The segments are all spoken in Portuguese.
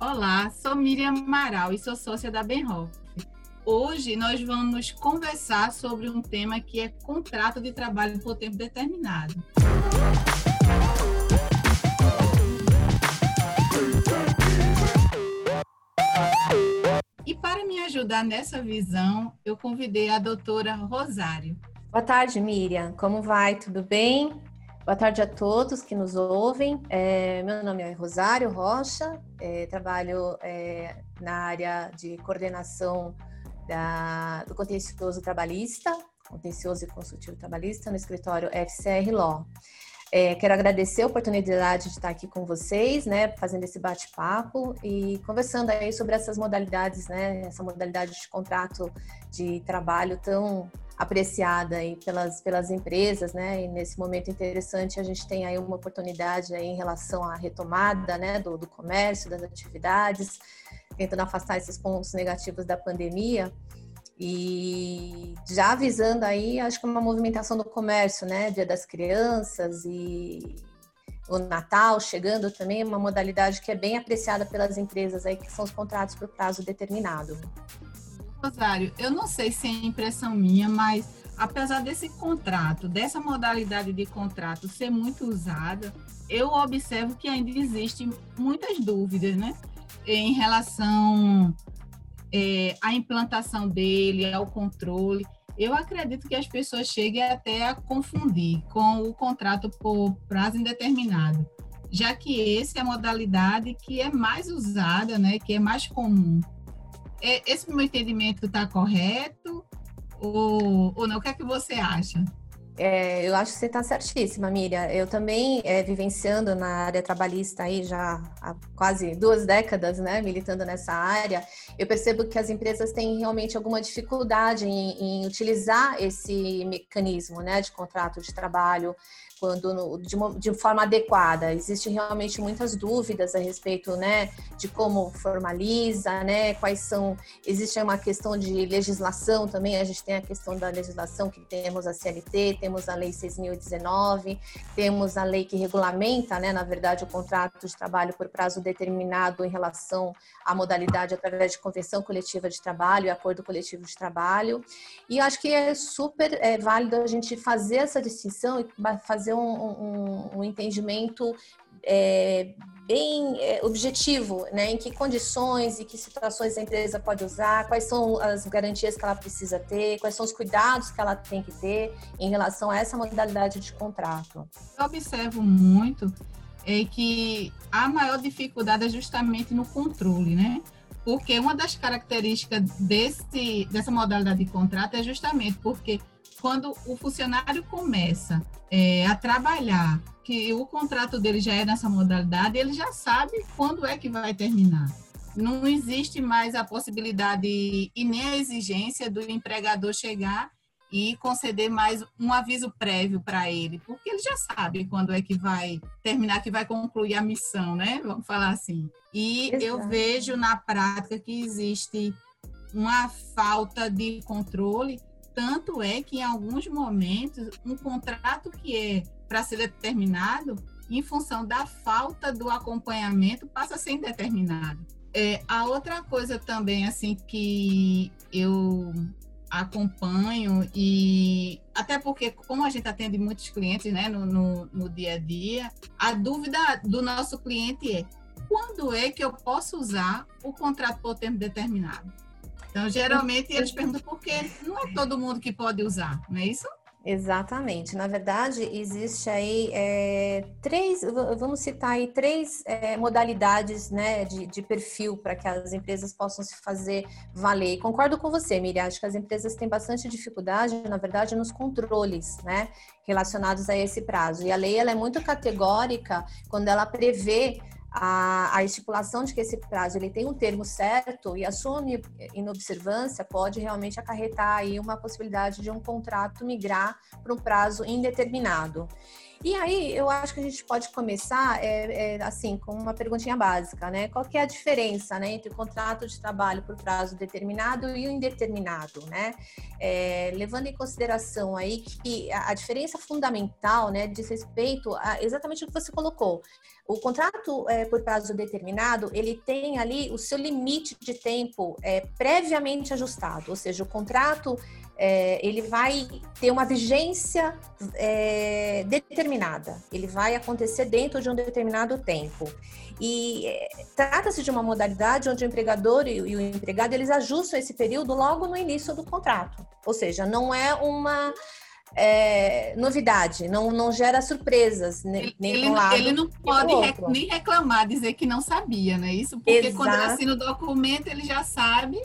Olá, sou Miriam Amaral e sou sócia da Benhoff. Hoje nós vamos conversar sobre um tema que é contrato de trabalho por tempo determinado. E para me ajudar nessa visão, eu convidei a doutora Rosário. Boa tarde, Miriam. Como vai? Tudo bem? Boa tarde a todos que nos ouvem. É, meu nome é Rosário Rocha, é, trabalho é, na área de coordenação da, do contencioso trabalhista, contencioso e consultivo trabalhista no escritório FCR Law. É, quero agradecer a oportunidade de estar aqui com vocês, né, fazendo esse bate-papo e conversando aí sobre essas modalidades, né, essa modalidade de contrato de trabalho tão apreciada pelas, pelas empresas, né, e nesse momento interessante a gente tem aí uma oportunidade aí em relação à retomada, né, do, do comércio, das atividades, tentando afastar esses pontos negativos da pandemia. E já avisando aí, acho que uma movimentação do comércio, né? Dia das Crianças e o Natal chegando também, uma modalidade que é bem apreciada pelas empresas aí, que são os contratos por prazo determinado. Rosário, eu não sei se é impressão minha, mas apesar desse contrato, dessa modalidade de contrato ser muito usada, eu observo que ainda existem muitas dúvidas, né? Em relação é, a implantação dele, ao controle. Eu acredito que as pessoas cheguem até a confundir com o contrato por prazo indeterminado, já que essa é a modalidade que é mais usada, né, que é mais comum. É, esse meu entendimento está correto ou, ou não? O que é que você acha? É, eu acho que você está certíssima, Miriam. Eu também, é, vivenciando na área trabalhista aí já há quase duas décadas, né, militando nessa área, eu percebo que as empresas têm realmente alguma dificuldade em, em utilizar esse mecanismo, né, de contrato de trabalho quando de, uma, de forma adequada. Existem realmente muitas dúvidas a respeito, né, de como formaliza, né, quais são. Existe uma questão de legislação também. A gente tem a questão da legislação que temos a CLT, temos a Lei 6.019, temos a lei que regulamenta, né, na verdade, o contrato de trabalho por prazo determinado em relação à modalidade através de convenção coletiva de trabalho e acordo coletivo de trabalho. E acho que é super é, válido a gente fazer essa distinção e fazer fazer um, um, um entendimento é, bem é, objetivo, né? Em que condições e que situações a empresa pode usar, quais são as garantias que ela precisa ter, quais são os cuidados que ela tem que ter em relação a essa modalidade de contrato. Eu observo muito é que a maior dificuldade é justamente no controle, né? Porque uma das características desse, dessa modalidade de contrato é justamente porque quando o funcionário começa é, a trabalhar, que o contrato dele já é nessa modalidade, ele já sabe quando é que vai terminar. Não existe mais a possibilidade e nem a exigência do empregador chegar e conceder mais um aviso prévio para ele, porque ele já sabe quando é que vai terminar, que vai concluir a missão, né? Vamos falar assim. E Exato. eu vejo na prática que existe uma falta de controle tanto é que, em alguns momentos, um contrato que é para ser determinado, em função da falta do acompanhamento, passa a ser indeterminado. É, a outra coisa também, assim, que eu acompanho e até porque como a gente atende muitos clientes né, no, no, no, dia a dia, a dúvida do nosso cliente é quando é que eu posso usar o contrato por tempo determinado? Então, geralmente, eles perguntam por quê. Não é todo mundo que pode usar, não é isso? Exatamente. Na verdade, existe aí é, três, vamos citar aí três é, modalidades né, de, de perfil para que as empresas possam se fazer valer. E concordo com você, Miriam, acho que as empresas têm bastante dificuldade, na verdade, nos controles né, relacionados a esse prazo. E a lei ela é muito categórica quando ela prevê a, a, estipulação de que esse prazo ele tem um termo certo e a sua inobservância pode realmente acarretar aí uma possibilidade de um contrato migrar para um prazo indeterminado. E aí, eu acho que a gente pode começar, é, é, assim, com uma perguntinha básica, né? Qual que é a diferença, né, entre o contrato de trabalho por prazo determinado e o indeterminado, né? É, levando em consideração aí que a, diferença fundamental, né, diz respeito a exatamente o que você colocou. O contrato é, por prazo determinado, ele tem ali o seu limite de tempo é, previamente ajustado, ou seja, o contrato é, ele vai ter uma vigência é, determinada, ele vai acontecer dentro de um determinado tempo. E é, trata-se de uma modalidade onde o empregador e, e o empregado eles ajustam esse período logo no início do contrato, ou seja, não é uma é, novidade, não, não gera surpresas nem ele, um lado. Ele não pode rec, nem reclamar, dizer que não sabia, né? Isso porque Exato. quando ele assina o documento, ele já sabe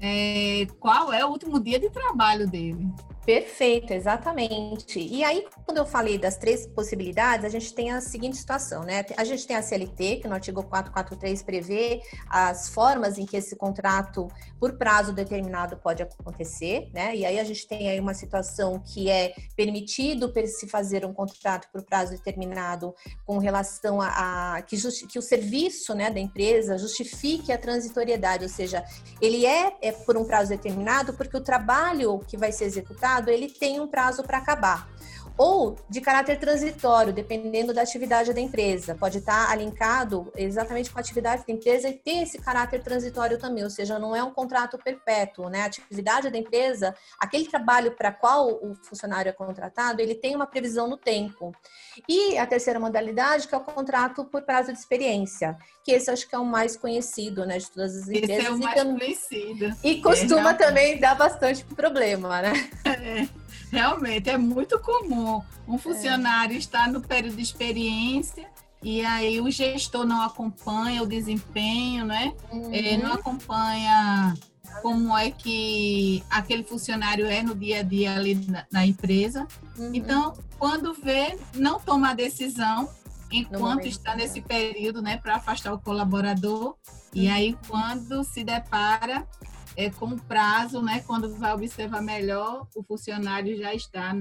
é, qual é o último dia de trabalho dele. Perfeito, exatamente. E aí, quando eu falei das três possibilidades, a gente tem a seguinte situação, né? A gente tem a CLT, que no artigo 443 prevê as formas em que esse contrato por prazo determinado pode acontecer, né? E aí a gente tem aí uma situação que é permitido se fazer um contrato por prazo determinado com relação a, a que, que o serviço, né, da empresa justifique a transitoriedade, ou seja, ele é, é por um prazo determinado porque o trabalho que vai ser executado ele tem um prazo para acabar ou de caráter transitório, dependendo da atividade da empresa. Pode estar alinkado exatamente com a atividade da empresa e ter esse caráter transitório também, ou seja, não é um contrato perpétuo, né? A atividade da empresa, aquele trabalho para qual o funcionário é contratado, ele tem uma previsão no tempo. E a terceira modalidade, que é o contrato por prazo de experiência, que esse acho que é o mais conhecido, né, de todas as empresas. Esse é o mais conhecido. E costuma é, também dar bastante problema, né? É. Realmente, é muito comum um funcionário é. estar no período de experiência e aí o gestor não acompanha o desempenho, né? Uhum. É, não acompanha como é que aquele funcionário é no dia a dia ali na, na empresa. Uhum. Então, quando vê, não toma a decisão enquanto está nesse período, né, para afastar o colaborador. Uhum. E aí, quando se depara, é, com prazo, né, quando vai observar melhor, o funcionário já está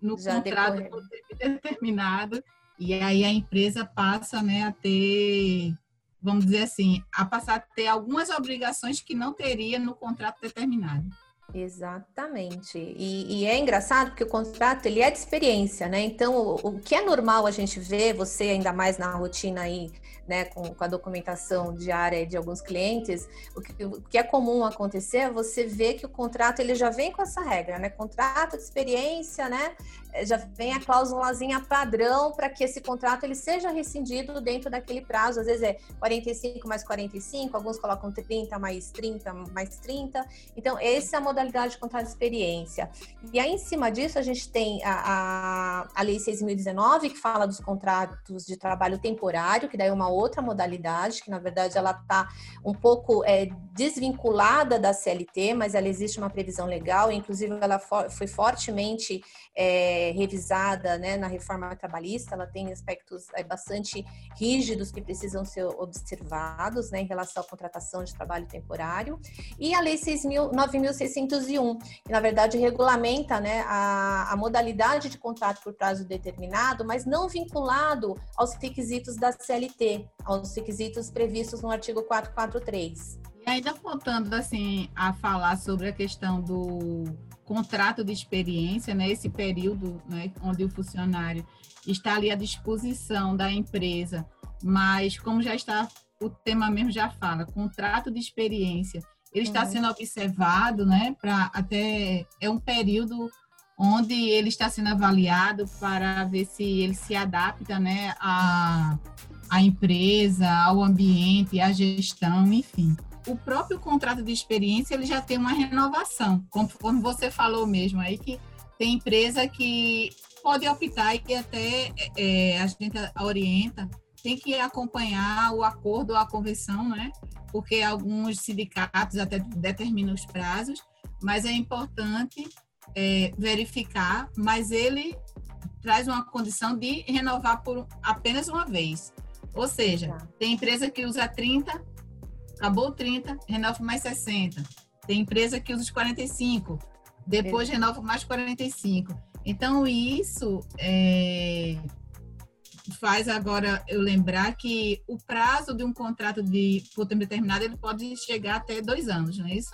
no já contrato determinado e aí a empresa passa né, a ter, vamos dizer assim, a passar a ter algumas obrigações que não teria no contrato determinado. Exatamente. E, e, é engraçado porque o contrato ele é de experiência, né? Então, o, o, que é normal a gente ver, você ainda mais na rotina aí né, com, com, a documentação diária de alguns clientes, o que, o que, é comum acontecer é você ver que o contrato ele já vem com essa regra, né? Contrato de experiência, né? É, já vem a cláusulazinha padrão para que esse contrato ele seja rescindido dentro daquele prazo. Às vezes é 45 mais 45, alguns colocam 30 mais 30 mais 30. Então, essa é a modalidade de contrato de experiência. E aí, em cima disso, a gente tem a, a, a Lei 6.019, que fala dos contratos de trabalho temporário, que daí é uma outra modalidade, que na verdade ela está um pouco é, desvinculada da CLT, mas ela existe uma previsão legal, inclusive ela foi fortemente é, revisada né, na reforma trabalhista, ela tem aspectos é, bastante rígidos que precisam ser observados né, em relação à contratação de trabalho temporário, e a Lei 9.601, que na verdade regulamenta né, a, a modalidade de contrato por prazo determinado, mas não vinculado aos requisitos da CLT, aos requisitos previstos no artigo 443. E ainda voltando assim a falar sobre a questão do contrato de experiência, né, esse período né, onde o funcionário está ali à disposição da empresa, mas como já está, o tema mesmo já fala, contrato de experiência, ele está uhum. sendo observado, né, para até é um período onde ele está sendo avaliado para ver se ele se adapta, né, a à empresa, ao ambiente, à gestão, enfim. O próprio contrato de experiência ele já tem uma renovação, como você falou mesmo aí que tem empresa que pode optar e até é, a gente orienta tem que acompanhar o acordo ou a convenção, né? Porque alguns sindicatos até determinam os prazos, mas é importante é, verificar, mas ele traz uma condição de renovar por apenas uma vez. Ou seja, tá. tem empresa que usa 30, acabou 30, renova mais 60. Tem empresa que usa os 45, depois Beleza. renova mais 45. Então, isso é, faz agora eu lembrar que o prazo de um contrato de por tempo determinado ele pode chegar até dois anos, não é isso?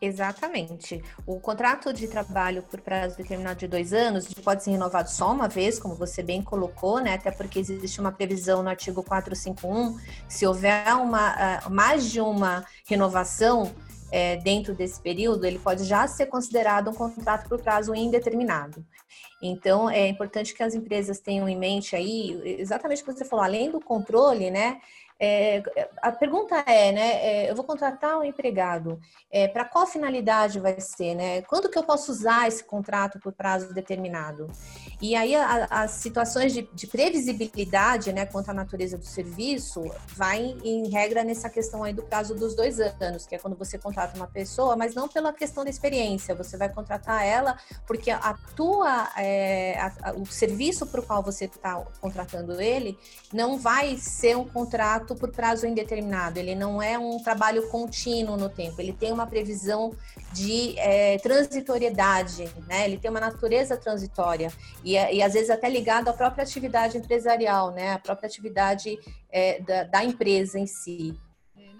Exatamente. O contrato de trabalho por prazo determinado de dois anos pode ser renovado só uma vez, como você bem colocou, né? Até porque existe uma previsão no artigo 451, se houver uma, ah, mais de uma renovação é, dentro desse período, ele pode já ser considerado um contrato por prazo indeterminado. Então, é importante que as empresas tenham em mente aí, exatamente o que você falou, além do controle, né? É, a pergunta é, né? É, eu vou contratar um empregado. É, Para qual finalidade vai ser, né? Quando que eu posso usar esse contrato por prazo determinado? E aí a, as situações de, de, previsibilidade, né, quanto à natureza do serviço, vai em regra nessa questão aí do prazo dos dois anos, que é quando você contrata uma pessoa, mas não pela questão da experiência. Você vai contratar ela porque a tua, é, a, a, o serviço para o qual você está contratando ele não vai ser um contrato contrato por prazo indeterminado, ele não é um trabalho contínuo no tempo, ele tem uma previsão de é, transitoriedade, né? ele tem uma natureza transitória e, é, e às vezes até ligado à própria atividade empresarial, né? a própria atividade é, da, da empresa em si.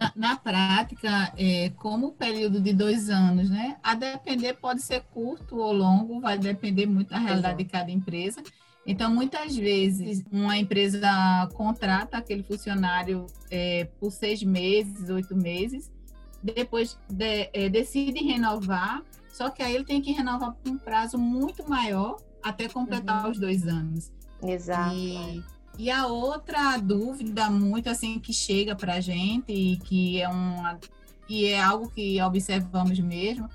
Na, na, prática, é, como o período de dois anos, né? A depender pode ser curto ou longo, vai depender muito da realidade Exato. de cada empresa. Então, muitas vezes, uma empresa contrata aquele funcionário é, por seis meses, oito meses, depois de, é, decide renovar, só que aí ele tem que renovar por um prazo muito maior até completar uhum. os dois anos. Exato. E, e, a outra dúvida muito assim que chega para a gente e que é uma e é algo que observamos mesmo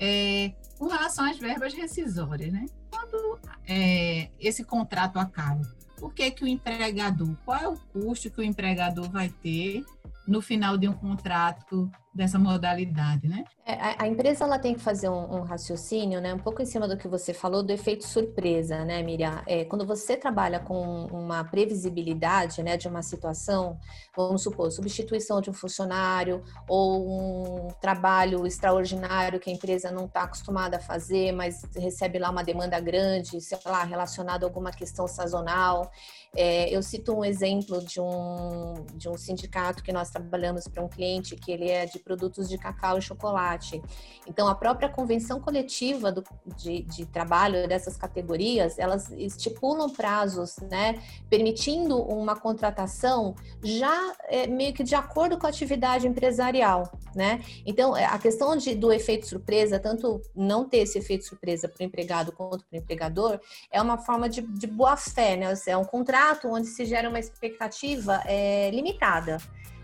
é com relação às verbas rescisórias, né? Quando é, esse contrato acaba? O que, que o empregador, qual é o custo que o empregador vai ter no final de um contrato dessa modalidade, né? É, a, a, empresa ela tem que fazer um, um, raciocínio, né? Um pouco em cima do que você falou do efeito surpresa, né, Miriam? É, quando você trabalha com uma previsibilidade, né, de uma situação, vamos supor, substituição de um funcionário ou um trabalho extraordinário que a empresa não está acostumada a fazer, mas recebe lá uma demanda grande, sei lá, relacionado a alguma questão sazonal. É, eu cito um exemplo de um, de um sindicato que nós trabalhamos para um cliente que ele é de produtos de cacau e chocolate. Então, a própria convenção coletiva do, de, de trabalho dessas categorias, elas estipulam prazos, né, permitindo uma contratação já é, meio que de acordo com a atividade empresarial, né? Então, é, a questão de, do efeito surpresa, tanto não ter esse efeito surpresa para o empregado quanto para o empregador, é uma forma de, de boa fé, né? É um contrato onde se gera uma expectativa é, limitada.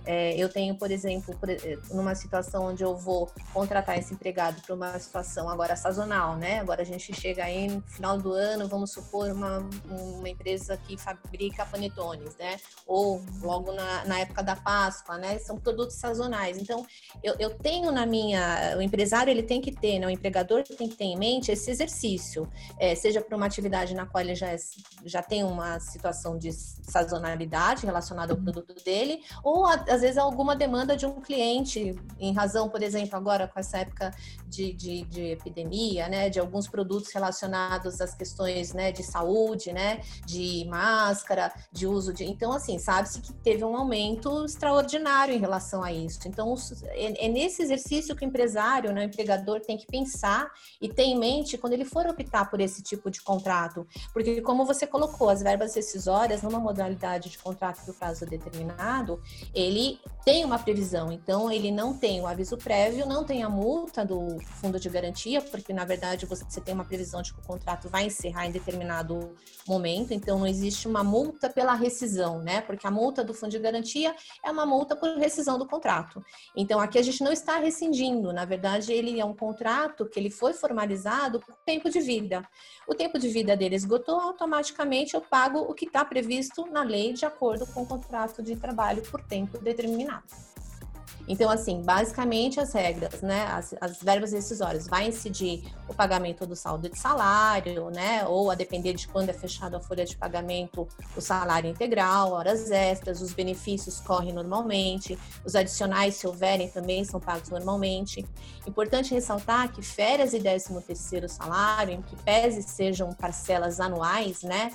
É, eu tenho, por exemplo, numa situação onde eu vou contratar esse empregado para uma situação agora sazonal, né? Agora a gente chega aí no final do ano, vamos supor, uma, uma empresa que fabrica panetones, né? Ou logo na, na época da Páscoa, né? São produtos sazonais. Então, eu, eu tenho na minha... O empresário, ele tem que ter, né? O empregador tem que ter em mente esse exercício, é, seja para uma atividade na qual ele já, é, já tem uma situação de sazonalidade relacionada ao produto dele, ou a, às vezes alguma demanda de um cliente, em razão, por exemplo, agora com essa época de, de, de epidemia, né, de alguns produtos relacionados às questões, né, de saúde, né, de máscara, de uso de, então assim, sabe-se que teve um aumento extraordinário em relação a isso. Então é, é nesse exercício que o empresário, né, o empregador tem que pensar e ter em mente quando ele for optar por esse tipo de contrato, porque como você colocou, as verbas rescisórias numa modalidade de contrato por prazo determinado, ele tem uma previsão, então ele não tem o aviso prévio, não tem a multa do fundo de garantia, porque na verdade você tem uma previsão de que o contrato vai encerrar em determinado momento, então não existe uma multa pela rescisão, né? Porque a multa do fundo de garantia é uma multa por rescisão do contrato. Então aqui a gente não está rescindindo, na verdade ele é um contrato que ele foi formalizado por tempo de vida. O tempo de vida dele esgotou, automaticamente eu pago o que está previsto na lei de acordo com o contrato de trabalho por tempo de determinado. Então, assim, basicamente as regras, né, as, as, verbas decisórias, vai incidir o pagamento do saldo de salário, né, ou a depender de quando é fechada a folha de pagamento, o salário integral, horas extras, os benefícios correm normalmente, os adicionais, se houverem, também são pagos normalmente. Importante ressaltar que férias e 13 terceiro salário, em que pese sejam parcelas anuais, né,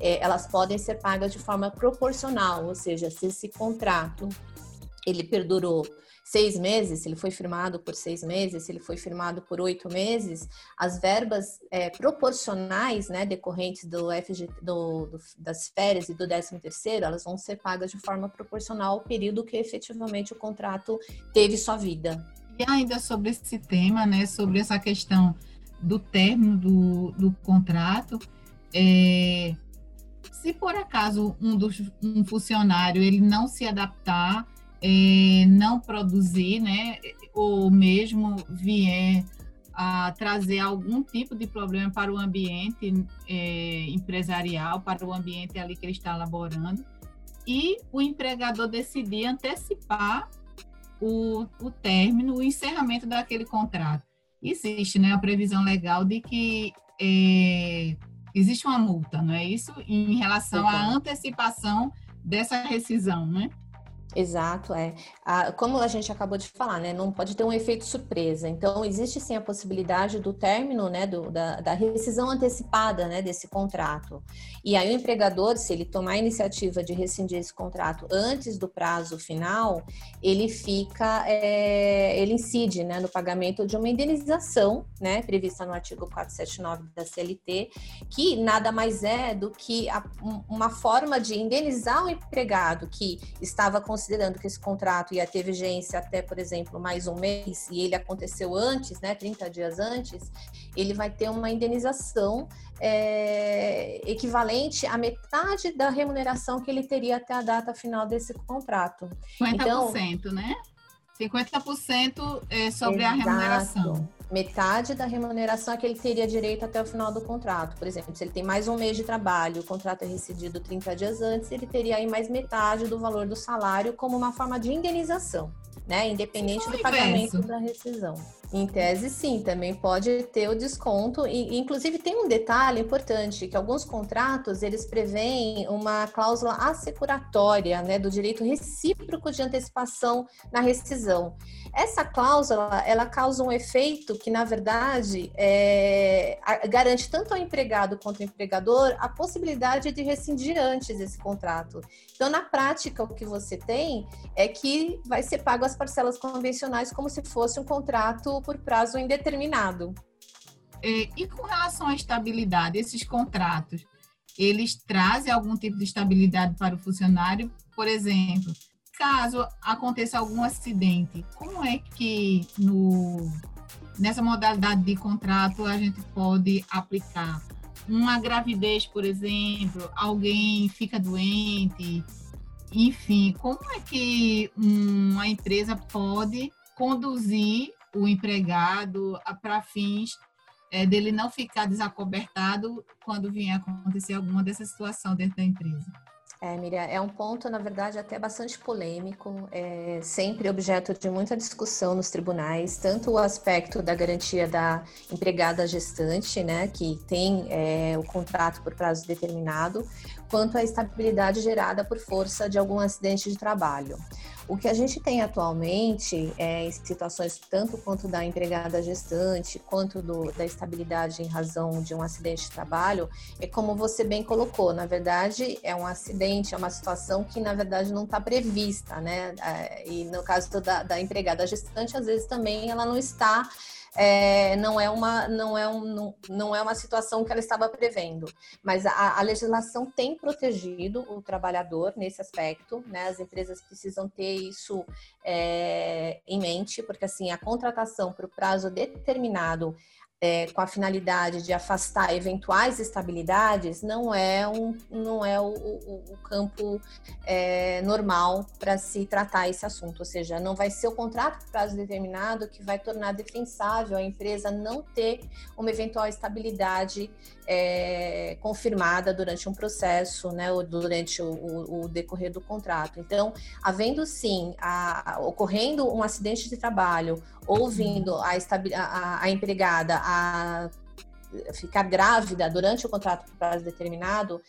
é, elas podem ser pagas de forma proporcional, ou seja, se esse contrato ele perdurou seis meses, se ele foi firmado por seis meses, se ele foi firmado por oito meses, as verbas é, proporcionais, né, decorrentes do FG, do, do, das férias e do 13 terceiro, elas vão ser pagas de forma proporcional ao período que efetivamente o contrato teve sua vida. E ainda sobre esse tema, né, sobre essa questão do término do, do contrato, é, se por acaso um, dos, um funcionário ele não se adaptar é, não produzir, né, ou mesmo vier a trazer algum tipo de problema para o ambiente é, empresarial, para o ambiente ali que ele está laborando, e o empregador decidir antecipar o, o término, o encerramento daquele contrato. Existe né, a previsão legal de que é, existe uma multa, não é isso? Em relação à antecipação dessa rescisão, né? Exato, é. como a gente acabou de falar, né? Não pode ter um efeito surpresa. Então, existe sim a possibilidade do término, né? Do, da, da rescisão antecipada, né? Desse contrato. E aí, o empregador, se ele tomar a iniciativa de rescindir esse contrato antes do prazo final, ele fica, é, ele incide, né? No pagamento de uma indenização, né? Prevista no artigo 479 da CLT, que nada mais é do que a, uma forma de indenizar o empregado que estava com considerando que esse contrato ia ter vigência até, por exemplo, mais um mês, e ele aconteceu antes, né, 30 dias antes, ele vai ter uma indenização é, equivalente à metade da remuneração que ele teria até a data final desse contrato. 50%, então, né? 50% é sobre exato. a remuneração. Metade da remuneração é que ele teria direito até o final do contrato. Por exemplo, se ele tem mais um mês de trabalho, o contrato é rescindido 30 dias antes, ele teria aí mais metade do valor do salário como uma forma de indenização, né? Independente do pagamento da rescisão. Em tese, sim, também pode ter o desconto. E, inclusive, tem um detalhe importante, que alguns contratos, eles preveem uma cláusula assecuratória, né, do direito recíproco de antecipação na rescisão. Essa cláusula, ela causa um efeito que, na verdade, é, garante tanto ao empregado quanto ao empregador a possibilidade de rescindir antes esse contrato. Então, na prática, o que você tem é que vai ser pago as parcelas convencionais como se fosse um contrato por prazo indeterminado. É, e com relação à estabilidade, esses contratos, eles trazem algum tipo de estabilidade para o funcionário? Por exemplo, caso aconteça algum acidente, como é que no, nessa modalidade de contrato a gente pode aplicar? Uma gravidez, por exemplo, alguém fica doente, enfim, como é que uma empresa pode conduzir o empregado para fins é, dele não ficar desacobertado quando vier acontecer alguma dessa situação dentro da empresa. É, Miriam, é um ponto, na verdade, até bastante polêmico, é sempre objeto de muita discussão nos tribunais, tanto o aspecto da garantia da empregada gestante, né, que tem é, o contrato por prazo determinado, quanto a estabilidade gerada por força de algum acidente de trabalho. O que a gente tem atualmente, é, em situações tanto quanto da empregada gestante, quanto do, da estabilidade em razão de um acidente de trabalho, é como você bem colocou, na verdade é um acidente, é uma situação que na verdade não está prevista, né? É, e no caso da, da empregada gestante, às vezes também ela não está é, não, é uma, não, é um, não, não é uma situação que ela estava prevendo. Mas a, a, legislação tem protegido o trabalhador nesse aspecto, né? As empresas precisam ter isso é, em mente, porque assim, a contratação para o prazo determinado é, com a finalidade de afastar eventuais estabilidades não é, um, não é o, o, o campo é, normal para se tratar esse assunto. Ou seja, não vai ser o contrato por prazo determinado que vai tornar defensável a empresa não ter uma eventual estabilidade é, confirmada durante um processo, né, ou durante o, o, decorrer do contrato. Então, havendo sim, a, ocorrendo um acidente de trabalho, ou vindo a, a, a empregada a ficar grávida durante o contrato por prazo determinado,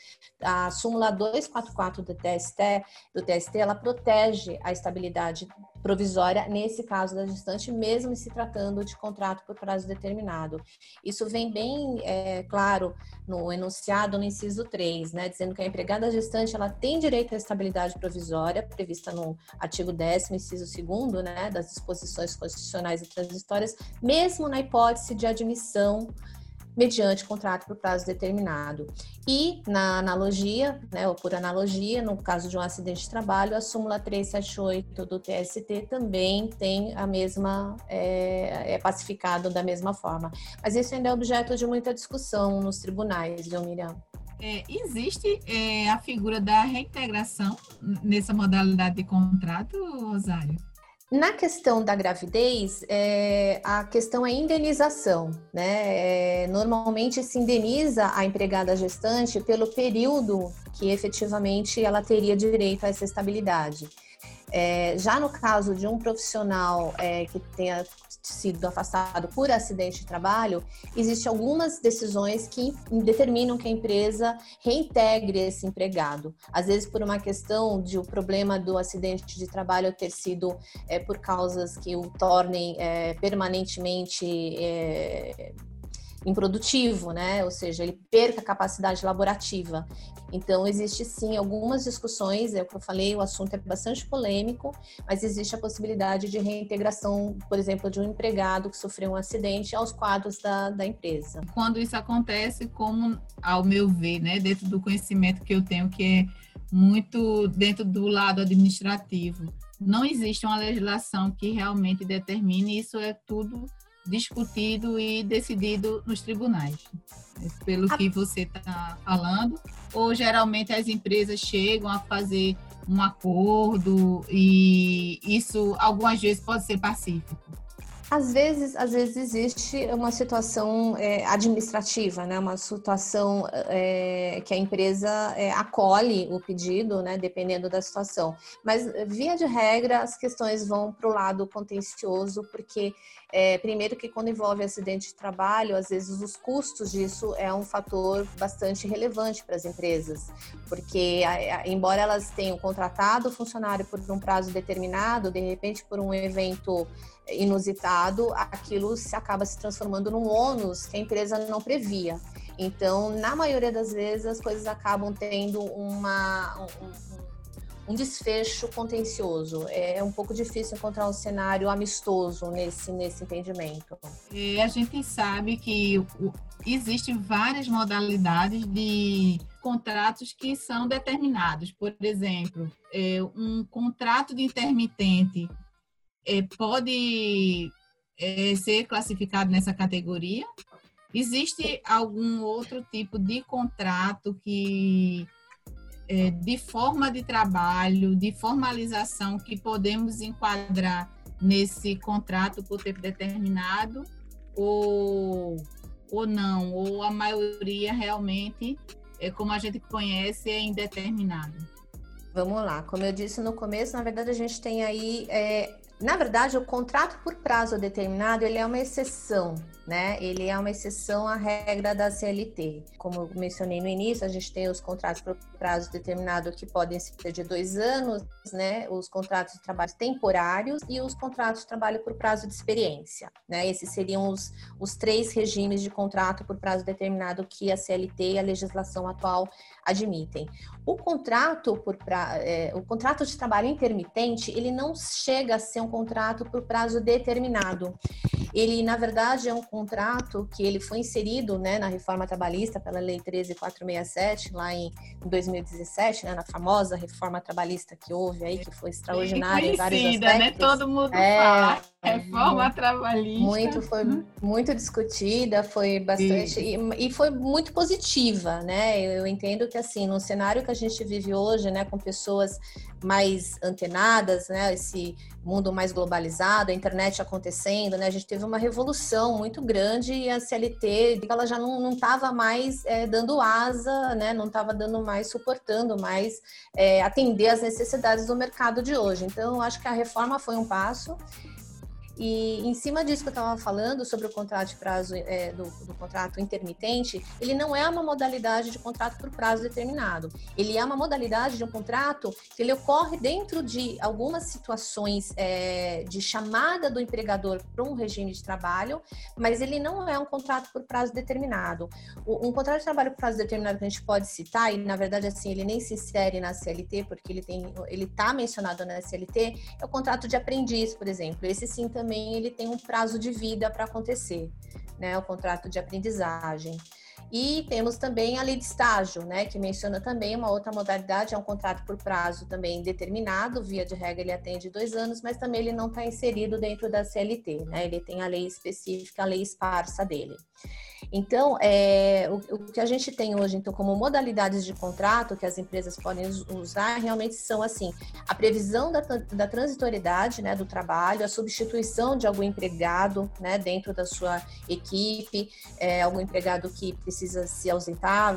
a súmula 244 do TST, do TST, ela protege a estabilidade provisória nesse caso da gestante, mesmo se tratando de contrato por prazo determinado. Isso vem bem é, claro no enunciado no inciso 3, né, dizendo que a empregada gestante ela tem direito à estabilidade provisória, prevista no artigo 10 inciso 2 né, das disposições constitucionais e transitórias, mesmo na hipótese de admissão mediante contrato por prazo determinado. E, na analogia, né, ou por analogia, no caso de um acidente de trabalho, a súmula 378 do TST também tem a mesma, é, é pacificado da mesma forma. Mas isso ainda é objeto de muita discussão nos tribunais, viu, Miriam? É, existe é, a figura da reintegração nessa modalidade de contrato, Rosário? Na questão da gravidez, é, a questão é indenização, né? É, normalmente se indeniza a empregada gestante pelo período que efetivamente ela teria direito a essa estabilidade. É, já no caso de um profissional é, que tenha sido afastado por acidente de trabalho, existem algumas decisões que determinam que a empresa reintegre esse empregado. Às vezes por uma questão de o problema do acidente de trabalho ter sido é, por causas que o tornem é, permanentemente é, improdutivo, né? Ou seja, ele perca a capacidade laborativa. Então, existe sim algumas discussões, é o que eu falei, o assunto é bastante polêmico, mas existe a possibilidade de reintegração, por exemplo, de um empregado que sofreu um acidente aos quadros da, da empresa. Quando isso acontece, como, ao meu ver, né, dentro do conhecimento que eu tenho, que é muito dentro do lado administrativo, não existe uma legislação que realmente determine, isso é tudo discutido e decidido nos tribunais, pelo que você está falando, ou geralmente as empresas chegam a fazer um acordo e isso algumas vezes pode ser pacífico. Às vezes, às vezes existe uma situação é, administrativa, né? Uma situação é, que a empresa é, acolhe o pedido, né? Dependendo da situação. Mas via de regra, as questões vão para o lado contencioso, porque é, primeiro que quando envolve acidente de trabalho, às vezes os custos disso é um fator bastante relevante para as empresas, porque a, a, embora elas tenham contratado o funcionário por um prazo determinado, de repente por um evento inusitado, aquilo se acaba se transformando num ônus que a empresa não previa. Então, na maioria das vezes, as coisas acabam tendo uma, um, um desfecho contencioso. É um pouco difícil encontrar um cenário amistoso nesse, nesse entendimento. E a gente sabe que existem várias modalidades de contratos que são determinados. Por exemplo, é, um contrato de intermitente é, pode é, ser classificado nessa categoria? Existe algum outro tipo de contrato que, é, de forma de trabalho, de formalização, que podemos enquadrar nesse contrato por tempo determinado ou, ou não? Ou a maioria realmente, é, como a gente conhece, é indeterminado? Vamos lá, como eu disse no começo, na verdade a gente tem aí é, na verdade, o contrato por prazo determinado ele é uma exceção, né? Ele é uma exceção à regra da CLT. Como eu mencionei no início, a gente tem os contratos por prazo determinado que podem ser de dois anos, né? Os contratos de trabalho temporários e os contratos de trabalho por prazo de experiência, né? Esses seriam os, os três regimes de contrato por prazo determinado que a CLT e a legislação atual admitem. O contrato por pra, é, o contrato de trabalho intermitente ele não chega a ser um contrato por prazo determinado. Ele na verdade é um contrato que ele foi inserido né, na reforma trabalhista pela lei 13467 lá em 2017, né, na famosa reforma trabalhista que houve aí que foi extraordinária em vários né? aspectos. Né? Todo mundo é, fala reforma trabalhista. Muito foi muito discutida, foi bastante e, e, foi muito positiva, né? Eu, eu entendo que assim no cenário que a gente vive hoje, né, com pessoas mais antenadas, né, esse mundo mais globalizado, a internet acontecendo, né, a gente teve uma revolução muito grande e a CLT, ela já não estava mais é, dando asa, né, não estava dando mais, suportando mais é, atender às necessidades do mercado de hoje. Então, acho que a reforma foi um passo E em cima disso que eu estava falando sobre o contrato de prazo é, do, do, contrato intermitente, ele não é uma modalidade de contrato por prazo determinado. Ele é uma modalidade de um contrato que ele ocorre dentro de algumas situações é, de chamada do empregador para um regime de trabalho, mas ele não é um contrato por prazo determinado. O, um contrato de trabalho por prazo determinado que a gente pode citar, e na verdade assim ele nem se insere na CLT porque ele tem, ele está mencionado na CLT, é o contrato de aprendiz, por exemplo. Esse sim também ele tem um prazo de vida para acontecer, né? O contrato de aprendizagem. E temos também a lei de estágio, né, que menciona também uma outra modalidade, é um contrato por prazo também determinado, via de regra ele atende dois anos, mas também ele não está inserido dentro da CLT, né, ele tem a lei específica, a lei esparsa dele. Então, é, o, o, que a gente tem hoje, então, como modalidades de contrato que as empresas podem usar, realmente são assim: a previsão da, da transitoriedade né, do trabalho, a substituição de algum empregado né, dentro da sua equipe, é, algum empregado que precisa se ausentar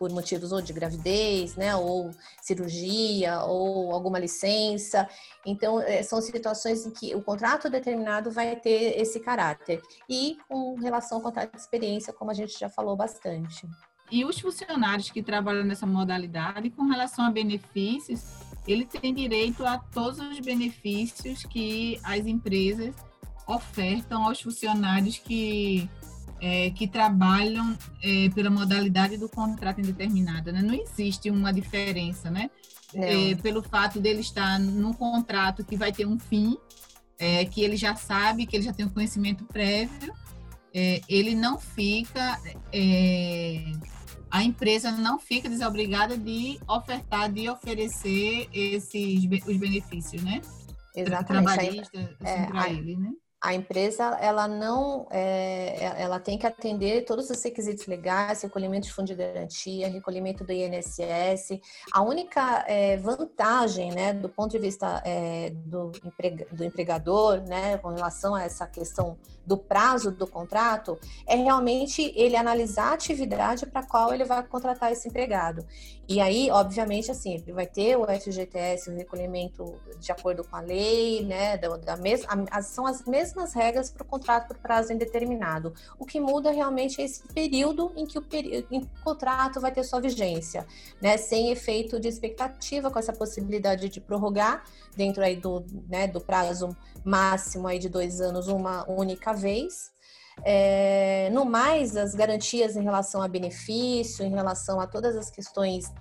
por motivos ou de gravidez, né, ou cirurgia, ou alguma licença. Então, é, são situações em que o contrato determinado vai ter esse caráter. E com relação ao contrato de experiência, como a gente já falou bastante. E os funcionários que trabalham nessa modalidade, com relação a benefícios, ele tem direito a todos os benefícios que as empresas ofertam aos funcionários que é, que trabalham é, pela modalidade do contrato indeterminado. Né? Não existe uma diferença, né? É, pelo fato dele estar num contrato que vai ter um fim, é, que ele já sabe, que ele já tem um conhecimento prévio, é, ele não fica, é, a empresa não fica desobrigada de ofertar, de oferecer esses os benefícios, né? Exatamente. Trabalhistas, assim, para ele, né? A empresa ela não é, ela tem que atender todos os requisitos legais, recolhimento de fundo de garantia, recolhimento do INSS. A única é, vantagem, né, do ponto de vista é, do, do empregador, né, com relação a essa questão do prazo do contrato, é realmente ele analisar a atividade para qual ele vai contratar esse empregado. E aí, obviamente, assim, ele vai ter o FGTS, o recolhimento de acordo com a lei, né, da, da mes a, são as mesmas regras para o contrato por prazo indeterminado. O que muda realmente é esse período em que o, em que o contrato vai ter sua vigência, né? Sem efeito de expectativa, com essa possibilidade de prorrogar dentro aí do, né, do prazo máximo aí de dois anos uma única vez. É, no mais, as garantias em relação a benefício, em relação a todas as questões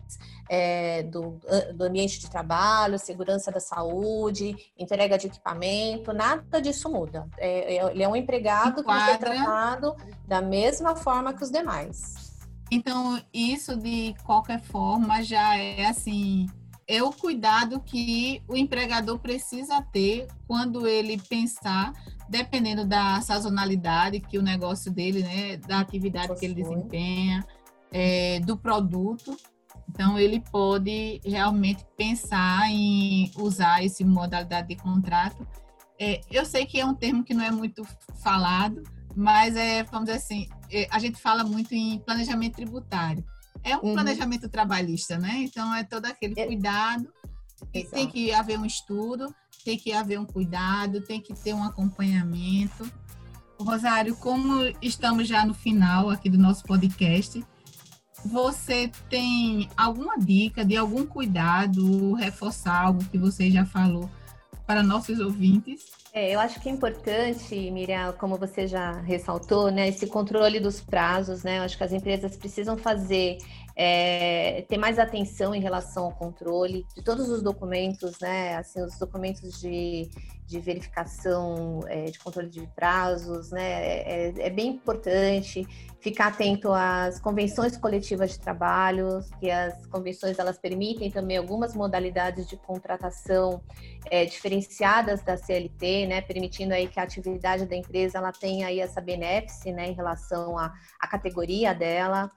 é, do, do, ambiente de trabalho, segurança da saúde, entrega de equipamento, nada disso muda. É, é ele é um empregado Enquadra. que vai ser tratado da mesma forma que os demais. Então, isso de qualquer forma já é assim, é o cuidado que o empregador precisa ter quando ele pensar, dependendo da sazonalidade que o negócio dele, né, da atividade que ele desempenha, é, do produto, então, ele pode realmente pensar em usar esse modalidade de contrato. É, eu sei que é um termo que não é muito falado, mas é, vamos dizer assim, é, a gente fala muito em planejamento tributário. É um uhum. planejamento trabalhista, né? Então, é todo aquele é. cuidado. Exato. Tem que haver um estudo, tem que haver um cuidado, tem que ter um acompanhamento. Rosário, como estamos já no final aqui do nosso podcast, você tem alguma dica de algum cuidado, reforçar algo que você já falou para nossos ouvintes? É, eu acho que é importante, Miriam, como você já ressaltou, né, esse controle dos prazos, né? Eu acho que as empresas precisam fazer é, ter mais atenção em relação ao controle de todos os documentos, né? Assim, os documentos de, de verificação, é, de controle de prazos, né? É, é, bem importante ficar atento às convenções coletivas de trabalho, que as convenções elas permitem também algumas modalidades de contratação é, diferenciadas da CLT, né? Permitindo aí que a atividade da empresa ela tenha aí essa benéfice, né? Em relação à, à categoria dela.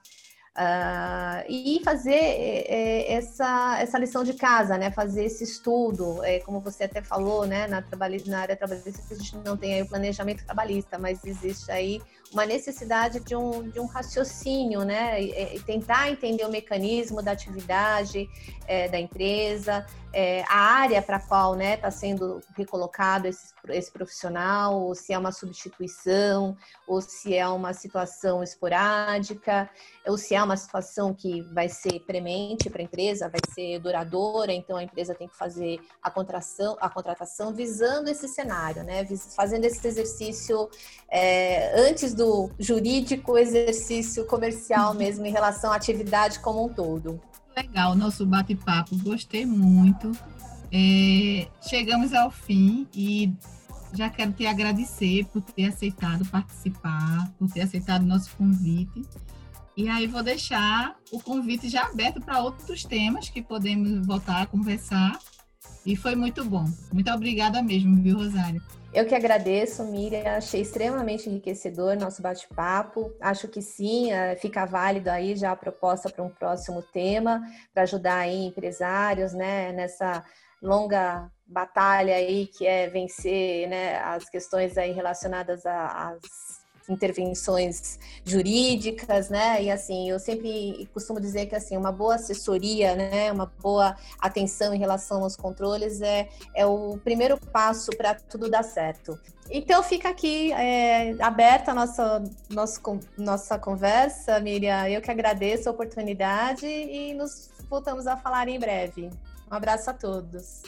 Uh, e fazer é, essa, essa lição de casa, né? Fazer esse estudo, é, como você até falou, né? Na, na área trabalhista a gente não tem aí o planejamento trabalhista, mas existe aí uma necessidade de um, de um raciocínio, né? E, tentar entender o mecanismo da atividade é, da empresa, é, a área para a qual está né, tá sendo recolocado esse, esse profissional, ou se é uma substituição, ou se é uma situação esporádica, ou se é uma situação que vai ser premente para a empresa, vai ser duradoura, então a empresa tem que fazer a contratação, a contratação visando esse cenário, né? Fazendo esse exercício é, antes do jurídico, exercício comercial uhum. mesmo em relação à atividade como um todo legal nosso bate-papo, gostei muito. É, chegamos ao fim e já quero te agradecer por ter aceitado participar, por ter aceitado o nosso convite. E aí vou deixar o convite já aberto para outros temas que podemos voltar a conversar. E foi muito bom. Muito obrigada mesmo, viu, Rosário? Eu que agradeço, Miriam. Achei extremamente enriquecedor nosso bate-papo. Acho que sim, é, fica válido aí já a proposta para um próximo tema, para ajudar aí empresários, né, nessa longa batalha aí que é vencer, né, as questões aí relacionadas às intervenções jurídicas, né? E assim, eu sempre costumo dizer que assim, uma boa assessoria, né, uma boa atenção em relação aos controles é, é o primeiro passo para tudo dar certo. Então fica aqui é, aberta a nossa, nossa, nossa conversa, Miriam. Eu que agradeço a oportunidade e nos voltamos a falar em breve. Um abraço a todos.